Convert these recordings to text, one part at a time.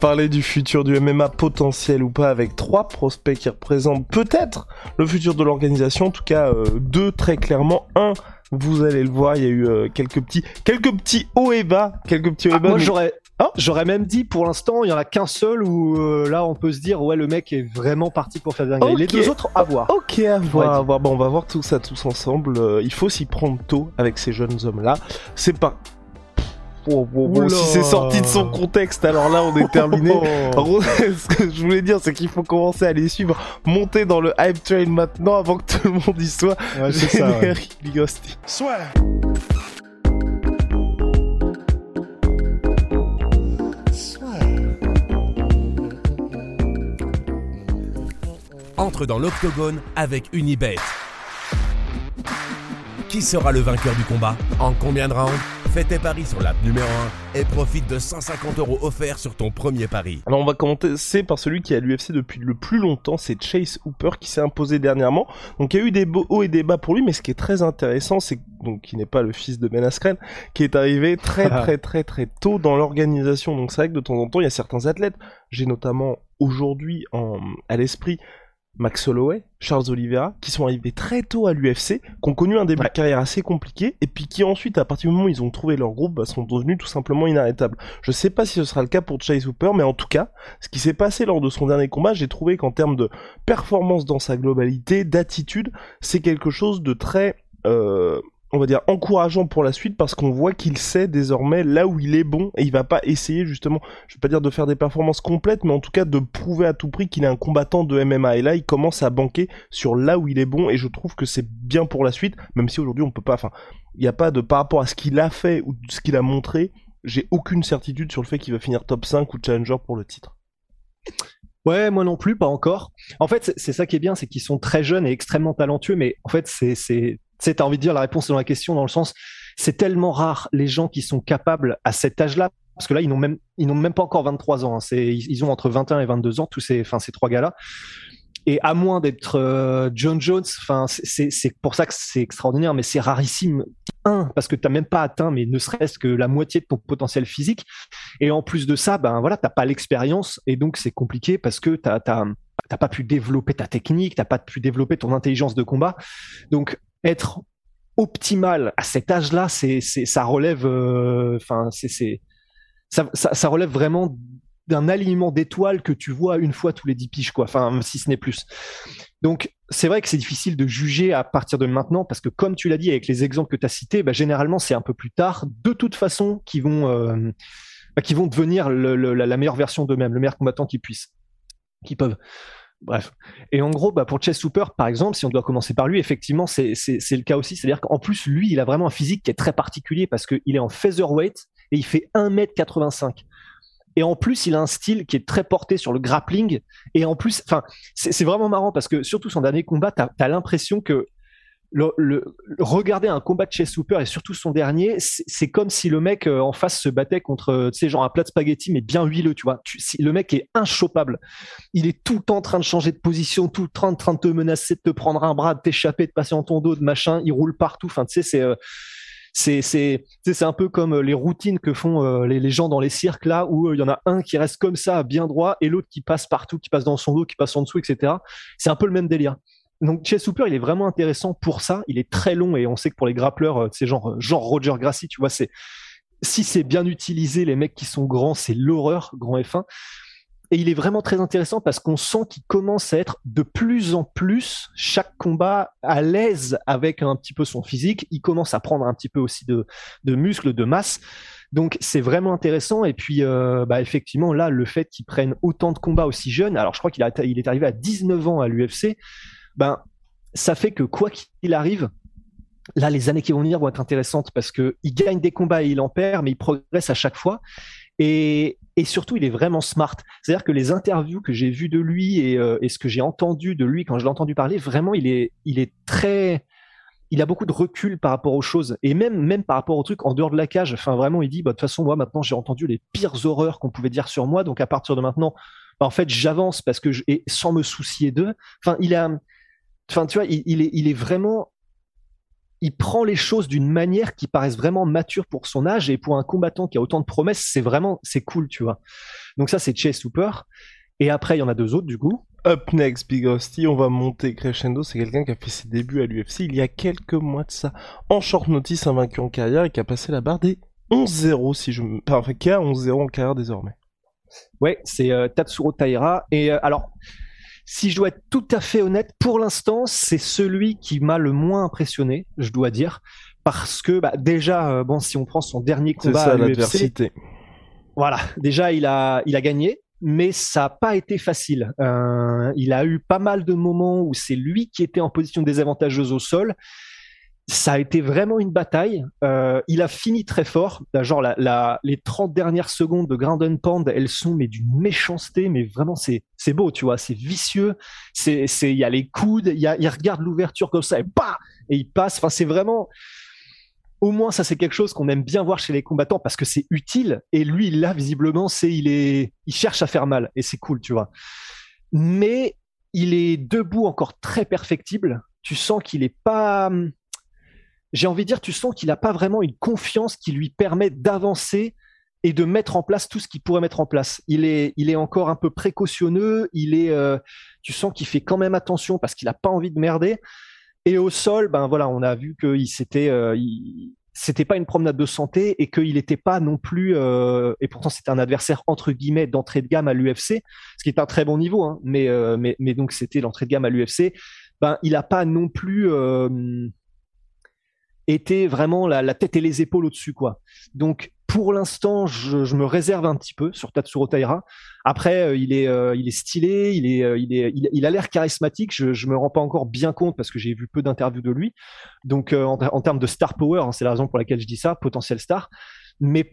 Parler du futur du MMA potentiel ou pas avec trois prospects qui représentent peut-être le futur de l'organisation, en tout cas euh, deux très clairement. Un, vous allez le voir, il y a eu euh, quelques petits, quelques petits hauts et bas, quelques petits hauts et Ah, bas. moi mais- j'aurais Oh j'aurais même dit pour l'instant il y en a qu'un seul où euh, là on peut se dire ouais le mec est vraiment parti pour faire des dingueries. Les deux autres à voir. Ok, à voir, Ouais, à voir. Bon, on va voir tout ça tous ensemble. Il faut s'y prendre tôt avec ces jeunes hommes-là. C'est pas. Oh, bon, bon, Oula. si c'est sorti de son contexte, alors là, on est terminé. En gros, ce que je voulais dire, c'est qu'il faut commencer à les suivre, monter dans le hype train maintenant avant que tout le monde y soit. Ouais, c'est ça, ouais. Hostie. entre dans l'octogone avec Unibet. Qui sera le vainqueur du combat? En combien de rounds? Fais tes paris sur l'app numéro 1 et profite de 150 euros offerts sur ton premier pari. Alors on va commencer par celui qui est à l'UFC depuis le plus longtemps, c'est Chase Hooper qui s'est imposé dernièrement. Donc il y a eu des hauts et des bas pour lui, mais ce qui est très intéressant, c'est donc qui n'est pas le fils de Ben Askren, qui est arrivé très très très très tôt dans l'organisation. Donc c'est vrai que de temps en temps il y a certains athlètes, j'ai notamment aujourd'hui en à l'esprit Max Holloway, Charles Oliveira, qui sont arrivés très tôt à l'UFC, qui ont connu un début Ouais. de carrière assez compliqué, et puis qui ensuite, à partir du moment où ils ont trouvé leur groupe, bah, sont devenus tout simplement inarrêtables. Je sais pas si ce sera le cas pour Chase Hooper, mais en tout cas, ce qui s'est passé lors de son dernier combat, j'ai trouvé qu'en termes de performance dans sa globalité, d'attitude, c'est quelque chose de très, euh, on va dire, encourageant pour la suite parce qu'on voit qu'il sait désormais là où il est bon et il va pas essayer justement, je vais pas dire de faire des performances complètes, mais en tout cas de prouver à tout prix qu'il est un combattant de MMA. Et là, il commence à banquer sur là où il est bon et je trouve que c'est bien pour la suite, même si aujourd'hui on peut pas, enfin, il n'y a pas de, par rapport à ce qu'il a fait ou ce qu'il a montré, j'ai aucune certitude sur le fait qu'il va finir top 5 ou challenger pour le titre. Ouais, moi non plus, pas encore. En fait, c'est- ça qui est bien, c'est qu'ils sont très jeunes et extrêmement talentueux, mais en fait, c'est, tu sais, t'as envie de dire la réponse dans la question dans le sens, c'est tellement rare les gens qui sont capables à cet âge-là, parce que là, ils n'ont même, même pas encore 23 ans. hein. Ils ont entre 21 et 22 ans, tous ces, enfin, ces trois gars-là. Et à moins d'être euh, John Jones, c'est- pour ça que c'est extraordinaire, mais c'est rarissime. Un, parce que t'as même pas atteint, mais ne serait-ce que la moitié de ton potentiel physique. Et en plus de ça, ben voilà, t'as pas l'expérience, et donc c'est compliqué parce que t'as t'as t'as pas pu développer ta technique, t'as pas pu développer ton intelligence de combat. Donc être optimal à cet âge-là, ça relève, euh, enfin ça, relève vraiment d'un alignement d'étoiles que tu vois une fois tous les dix piges, quoi. Enfin, si ce n'est plus. Donc, c'est vrai que c'est difficile de juger à partir de maintenant parce que, comme tu l'as dit avec les exemples que tu as cités, bah, généralement, c'est un peu plus tard, de toute façon, qui vont, euh, bah, qui vont devenir la meilleure version d'eux-mêmes, le meilleur combattant qu'ils puissent, qu'ils peuvent. Bref. Et en gros, bah, pour Chess Super, par exemple, si on doit commencer par lui, effectivement, c'est le cas aussi. C'est-à-dire qu'en plus, lui, il a vraiment un physique qui est très particulier parce qu'il est en featherweight et il fait 1m85. Et en plus, il a un style qui est très porté sur le grappling. Et en plus, c'est vraiment marrant parce que surtout son dernier combat, t'as as, l'impression que le, regarder un combat de Chase Hooper et surtout son dernier, c'est comme si le mec euh, en face se battait contre, tu sais, genre un plat de spaghetti mais bien huileux, tu vois. Si- le mec est inchopable. Il est tout le temps en train de changer de position, tout le temps en train de te menacer, de te prendre un bras, de t'échapper, de passer en ton dos, de machin. Il roule partout. Enfin, tu sais, c'est euh, c'est un peu comme euh, les routines que font euh, les, gens dans les cirques là où euh, il y en a un qui reste comme ça bien droit et l'autre qui passe partout qui passe dans son dos qui passe en dessous etc c'est un peu le même délire donc Chase Hooper il est vraiment intéressant pour ça il est très long et on sait que pour les grappleurs euh, c'est genre genre Roger Gracie tu vois c'est si c'est bien utilisé les mecs qui sont grands c'est l'horreur grand F1 et il est vraiment très intéressant parce qu'on sent qu'il commence à être de plus en plus chaque combat à l'aise avec un petit peu son physique. Il commence à prendre un petit peu aussi de, de muscles, de masse. Donc c'est vraiment intéressant. Et puis euh, bah, effectivement là, le fait qu'il prenne autant de combats aussi jeunes, alors je crois qu'il est arrivé à 19 ans à l'UFC, ben ça fait que quoi qu'il arrive, là les années qui vont venir vont être intéressantes parce que il gagne des combats et il en perd, mais il progresse à chaque fois. Et, et surtout, il est vraiment smart. C'est-à-dire que les interviews que j'ai vues de lui et, euh, et ce que j'ai entendu de lui quand je l'ai entendu parler, vraiment, il est, il est très, il a beaucoup de recul par rapport aux choses et même même par rapport aux trucs en dehors de la cage. Enfin vraiment, il dit bah de toute façon moi maintenant j'ai entendu les pires horreurs qu'on pouvait dire sur moi, donc à partir de maintenant, bah, en fait j'avance parce que et sans me soucier d'eux. Enfin il a, enfin tu vois, il, il, est il est vraiment, il prend les choses d'une manière qui paraissent vraiment mature pour son âge et pour un combattant qui a autant de promesses, c'est vraiment c'est cool tu vois. Donc ça c'est Chase Super. Et après, il y en a deux autres, du coup. Up next, Big Rusty, on va monter crescendo. C'est quelqu'un qui a fait ses débuts à l'UFC il y a quelques mois de ça. En short notice, invaincu en carrière et qui a passé la barre des 11-0, si je me. Enfin, qui a 11-0 en carrière désormais. Ouais, c'est euh, Tatsuro Taira. Et euh, alors, si je dois être tout à fait honnête, pour l'instant, c'est celui qui m'a le moins impressionné, je dois dire. Parce que, bah, déjà, euh, bon, si on prend son dernier combat ça, à l'adversité. Voilà, déjà, il a, il a gagné mais ça n'a pas été facile. Euh, il a eu pas mal de moments où c'est lui qui était en position désavantageuse au sol. Ça a été vraiment une bataille. Euh, il a fini très fort. Genre la, la, les 30 dernières secondes de Ground and Pound, elles sont mais d'une méchanceté, mais vraiment c'est c'est beau, tu vois, c'est vicieux. C'est c'est il y a les coudes, il y a il regarde l'ouverture comme ça et bah et il passe. Enfin c'est vraiment au moins ça c'est quelque chose qu'on aime bien voir chez les combattants parce que c'est utile et lui là visiblement c'est il est il cherche à faire mal et c'est cool tu vois mais il est debout encore très perfectible tu sens qu'il est pas j'ai envie de dire tu sens qu'il a pas vraiment une confiance qui lui permet d'avancer et de mettre en place tout ce qu'il pourrait mettre en place. Il est il est encore un peu précautionneux il est euh, tu sens qu'il fait quand même attention parce qu'il a pas envie de merder. Et au sol, ben voilà, on a vu qu'il s'était, euh, c'était pas une promenade de santé et qu'il n'était pas non plus, euh, et pourtant c'était un adversaire entre guillemets d'entrée de gamme à l'UFC, ce qui est un très bon niveau, hein, mais, euh, mais, mais donc c'était l'entrée de gamme à l'UFC. Ben il a pas non plus été vraiment la, tête et les épaules au-dessus, quoi. Donc pour l'instant, je, me réserve un petit peu sur Tatsuro Taira. Après, euh, il est, euh, il est stylé, il est, euh, il est, il, a l'air charismatique. Je, je me rends pas encore bien compte parce que j'ai vu peu d'interviews de lui. Donc, en, en termes de star power, hein, c'est la raison pour laquelle je dis ça, potentiel star. Mais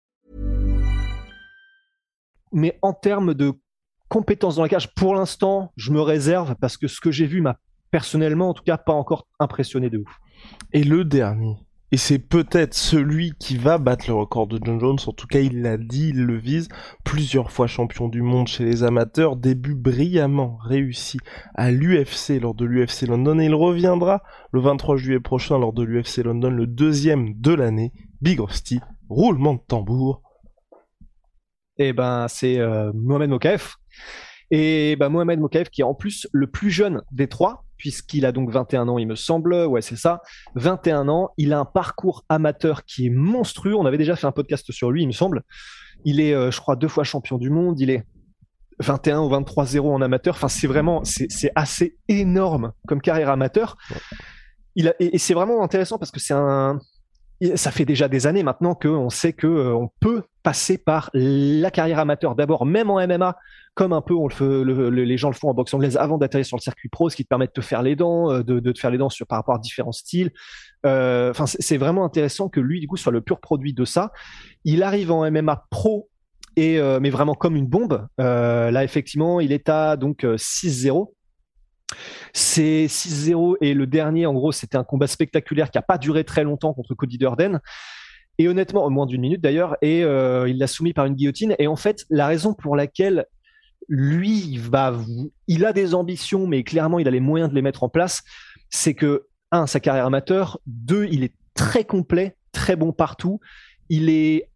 Mais en termes de compétences dans la cage, pour l'instant, je me réserve parce que ce que j'ai vu m'a personnellement, en tout cas, pas encore impressionné de ouf. Et le dernier. Et c'est peut-être celui qui va battre le record de John Jones. En tout cas, il l'a dit, il le vise. Plusieurs fois champion du monde chez les amateurs. Début brillamment réussi à l'UFC lors de l'UFC London. Et il reviendra le 23 juillet prochain lors de l'UFC London, le deuxième de l'année. Big Rusty, roulement de tambour. Et ben, c'est euh, Mohamed Mokaef. Et ben, Mohamed Mokaef qui est en plus le plus jeune des trois, puisqu'il a donc 21 ans, il me semble. Ouais, c'est ça. 21 ans. Il a un parcours amateur qui est monstrueux. On avait déjà fait un podcast sur lui, il me semble. Il est, euh, je crois, deux fois champion du monde. Il est 21 ou 23-0 en amateur. Enfin, c'est vraiment, c'est assez énorme comme carrière amateur. Il a, et, et c'est vraiment intéressant parce que c'est un, ça fait déjà des années maintenant qu'on sait que euh, on peut passer par la carrière amateur d'abord, même en MMA, comme un peu les gens le font en boxe anglaise avant d'atterrir sur le circuit pro, ce qui te permet de te faire les dents, euh, de, te faire les dents sur, par rapport à différents styles. Euh, Enfin, c'est vraiment intéressant que lui, du coup, soit le pur produit de ça. Il arrive en MMA pro. Et euh, mais vraiment comme une bombe. Là, effectivement, il est à donc euh, 6-0. C'est 6-0 et le dernier, en gros, c'était un combat spectaculaire qui a pas duré très longtemps contre Cody Durden. Et honnêtement, moins d'une minute d'ailleurs, et euh, il l'a soumis par une guillotine. Et en fait, la raison pour laquelle lui va, il a des ambitions, mais clairement il a les moyens de les mettre en place, c'est que un, sa carrière amateur, deux, il est très complet, très bon partout. Il est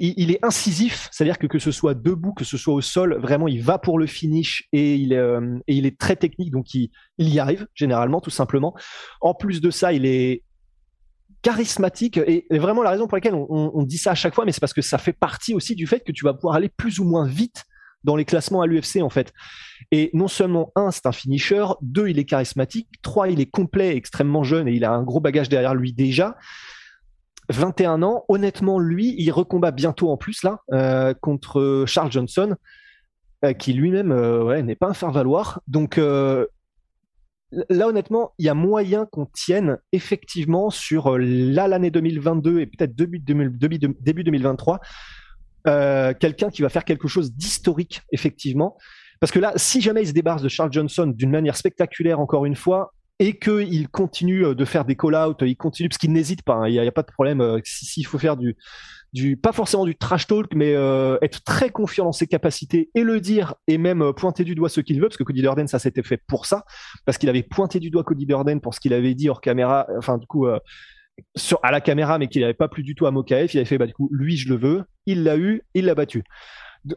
il, est incisif, c'est-à-dire que que ce soit debout, que ce soit au sol, vraiment, il va pour le finish et il est, euh, très technique, donc il, il y arrive généralement, tout simplement. En plus de ça, il est charismatique et, vraiment la raison pour laquelle on, dit ça à chaque fois, mais c'est parce que ça fait partie aussi du fait que tu vas pouvoir aller plus ou moins vite dans les classements à l'UFC en fait. Et non seulement un, c'est un finisher, deux, il est charismatique, trois, il est complet, extrêmement jeune et il a un gros bagage derrière lui déjà. 21 ans, honnêtement, lui, il recombat bientôt en plus là euh, contre Charles Johnson, euh, qui lui-même euh, n'est pas un faire-valoir. Donc là, honnêtement, il y a moyen qu'on tienne effectivement sur là l'année 2022 et peut-être début, début, début 2023 quelqu'un qui va faire quelque chose d'historique effectivement. Parce que là, si jamais il se débarrasse de Charles Johnson d'une manière spectaculaire, encore une fois, et qu'il continue euh, de faire des call-outs, il continue, parce qu'il n'hésite pas, hein, il n'y a, pas de problème, euh, s'il faut faire du, pas forcément du trash talk, mais euh, être très confiant dans ses capacités et le dire, et même pointer du doigt ce qu'il veut, parce que Cody Durden, ça s'était fait pour ça, parce qu'il avait pointé du doigt Cody Durden pour ce qu'il avait dit hors caméra, enfin du coup, à la caméra, mais qu'il n'avait pas plu du tout à Mokaef, il avait fait, bah du coup, lui je le veux, il l'a eu, il l'a battu.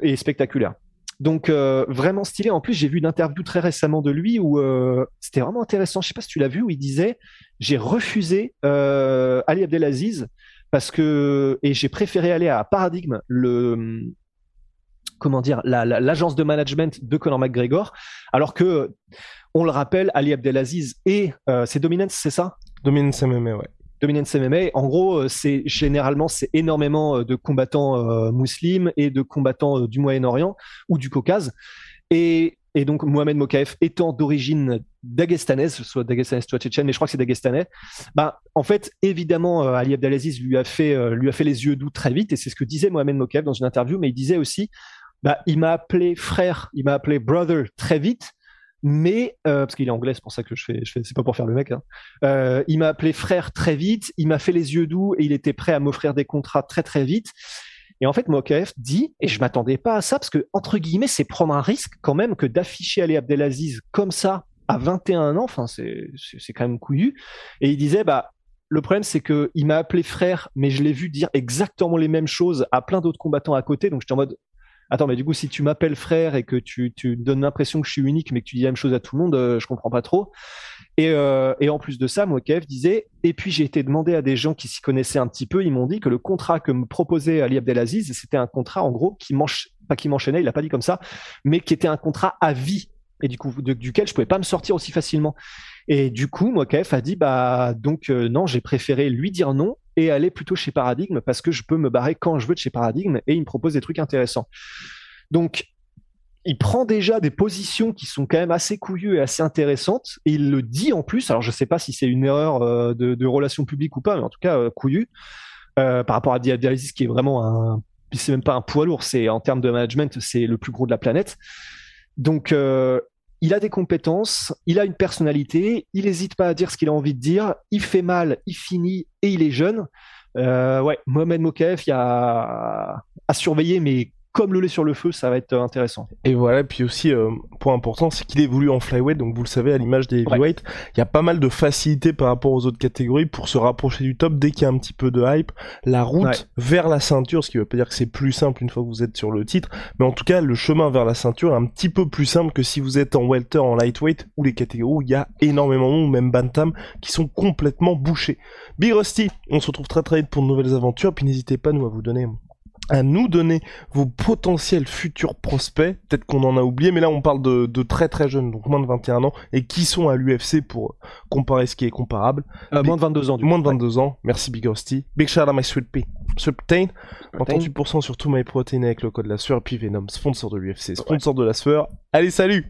Et spectaculaire. Donc euh, vraiment stylé. En plus, j'ai vu une interview très récemment de lui où euh, c'était vraiment intéressant. Je sais pas si tu l'as vu où il disait j'ai refusé euh, Ali Abdelaziz parce que et j'ai préféré aller à Paradigme, le comment dire l'agence de management de Conor McGregor, alors que on le rappelle, Ali Abdelaziz et c'est Dominance, c'est ça? Dominance MMA, ouais. Dominance MMA, en gros, euh, c'est généralement c'est énormément euh, de combattants euh, musulmans et de combattants du Moyen-Orient ou du Caucase. Et, donc Mohamed Mokaef étant d'origine dagestanaise, soit dagestanaise, soit tchétchène, mais je crois que c'est dagestanais. Bah, en fait, évidemment, Ali Abdelaziz lui a fait lui a fait les yeux doux très vite, et c'est ce que disait Mohamed Mokaef dans une interview. Mais il disait aussi, bah, il m'a appelé frère, il m'a appelé brother très vite mais euh, parce qu'il est anglais, c'est pour ça que je fais, je fais c'est pas pour faire le mec. Hein. Euh, il m'a appelé frère très vite, il m'a fait les yeux doux et il était prêt à m'offrir des contrats très très vite. Et en fait, Mokaef dit, et je m'attendais pas à ça, parce que entre guillemets, c'est prendre un risque quand même que d'afficher Ali Abdelaziz comme ça à 21 ans. Enfin, c'est c'est quand même couillu. Et il disait, bah le problème, c'est que il m'a appelé frère, mais je l'ai vu dire exactement les mêmes choses à plein d'autres combattants à côté. Donc j'étais en mode, attends, mais du coup, si tu m'appelles frère et que tu, tu donnes l'impression que je suis unique, mais que tu dis la même chose à tout le monde, euh, je comprends pas trop. Et, euh, et en plus de ça, moi, Kev disait, et puis j'ai été demandé à des gens qui s'y connaissaient un petit peu, ils m'ont dit que le contrat que me proposait Ali Abdelaziz, c'était un contrat, en gros, qui m'enchaînait, pas qui m'enchaînait, il a pas dit comme ça, mais qui était un contrat à vie et du coup duquel je pouvais pas me sortir aussi facilement. Et du coup, moi, KF a dit bah donc euh, non, j'ai préféré lui dire non et aller plutôt chez Paradigme parce que je peux me barrer quand je veux de chez Paradigme et il me propose des trucs intéressants. Donc il prend déjà des positions qui sont quand même assez couillues et assez intéressantes et il le dit en plus. Alors je sais pas si c'est une erreur euh, de, de relations publiques ou pas, mais en tout cas euh, couillu par rapport à Dialysis qui est vraiment un c'est même pas un poids lourd, c'est en termes de management, c'est le plus gros de la planète. Donc, euh, il a des compétences, il a une personnalité, il n'hésite pas à dire ce qu'il a envie de dire, il fait mal, il finit et il est jeune. Euh, ouais, Mohamed Mokaef, il y a à surveiller, mais comme le lait sur le feu, ça va être euh, intéressant. Et voilà, puis aussi, euh, point important, c'est qu'il évolue en flyweight, donc vous le savez, à l'image des heavyweight, il y a pas mal de facilité par rapport aux autres catégories pour se rapprocher du top dès qu'il y a un petit peu de hype. La route vers la ceinture, ce qui veut pas dire que c'est plus simple une fois que vous êtes sur le titre, mais en tout cas, le chemin vers la ceinture est un petit peu plus simple que si vous êtes en welter, en lightweight, ou les catégories où il y a énormément, ou même bantam, qui sont complètement bouchés. Big Rusty, on se retrouve très très vite pour de nouvelles aventures, puis n'hésitez pas nous à vous donner à nous donner vos potentiels futurs prospects. Peut-être qu'on en a oublié, mais là on parle de, très très jeunes, donc moins de 21 ans, et qui sont à l'UFC pour comparer ce qui est comparable. Euh, moins de 22 ans. Du moins de 22 ans. Merci Big Rusty. Big shout out à My Sweet Pea. Protein. 38% sur tout MyProtein avec le code la sueur. Et puis Venom, sponsor de l'UFC, sponsor de la sueur. Allez, salut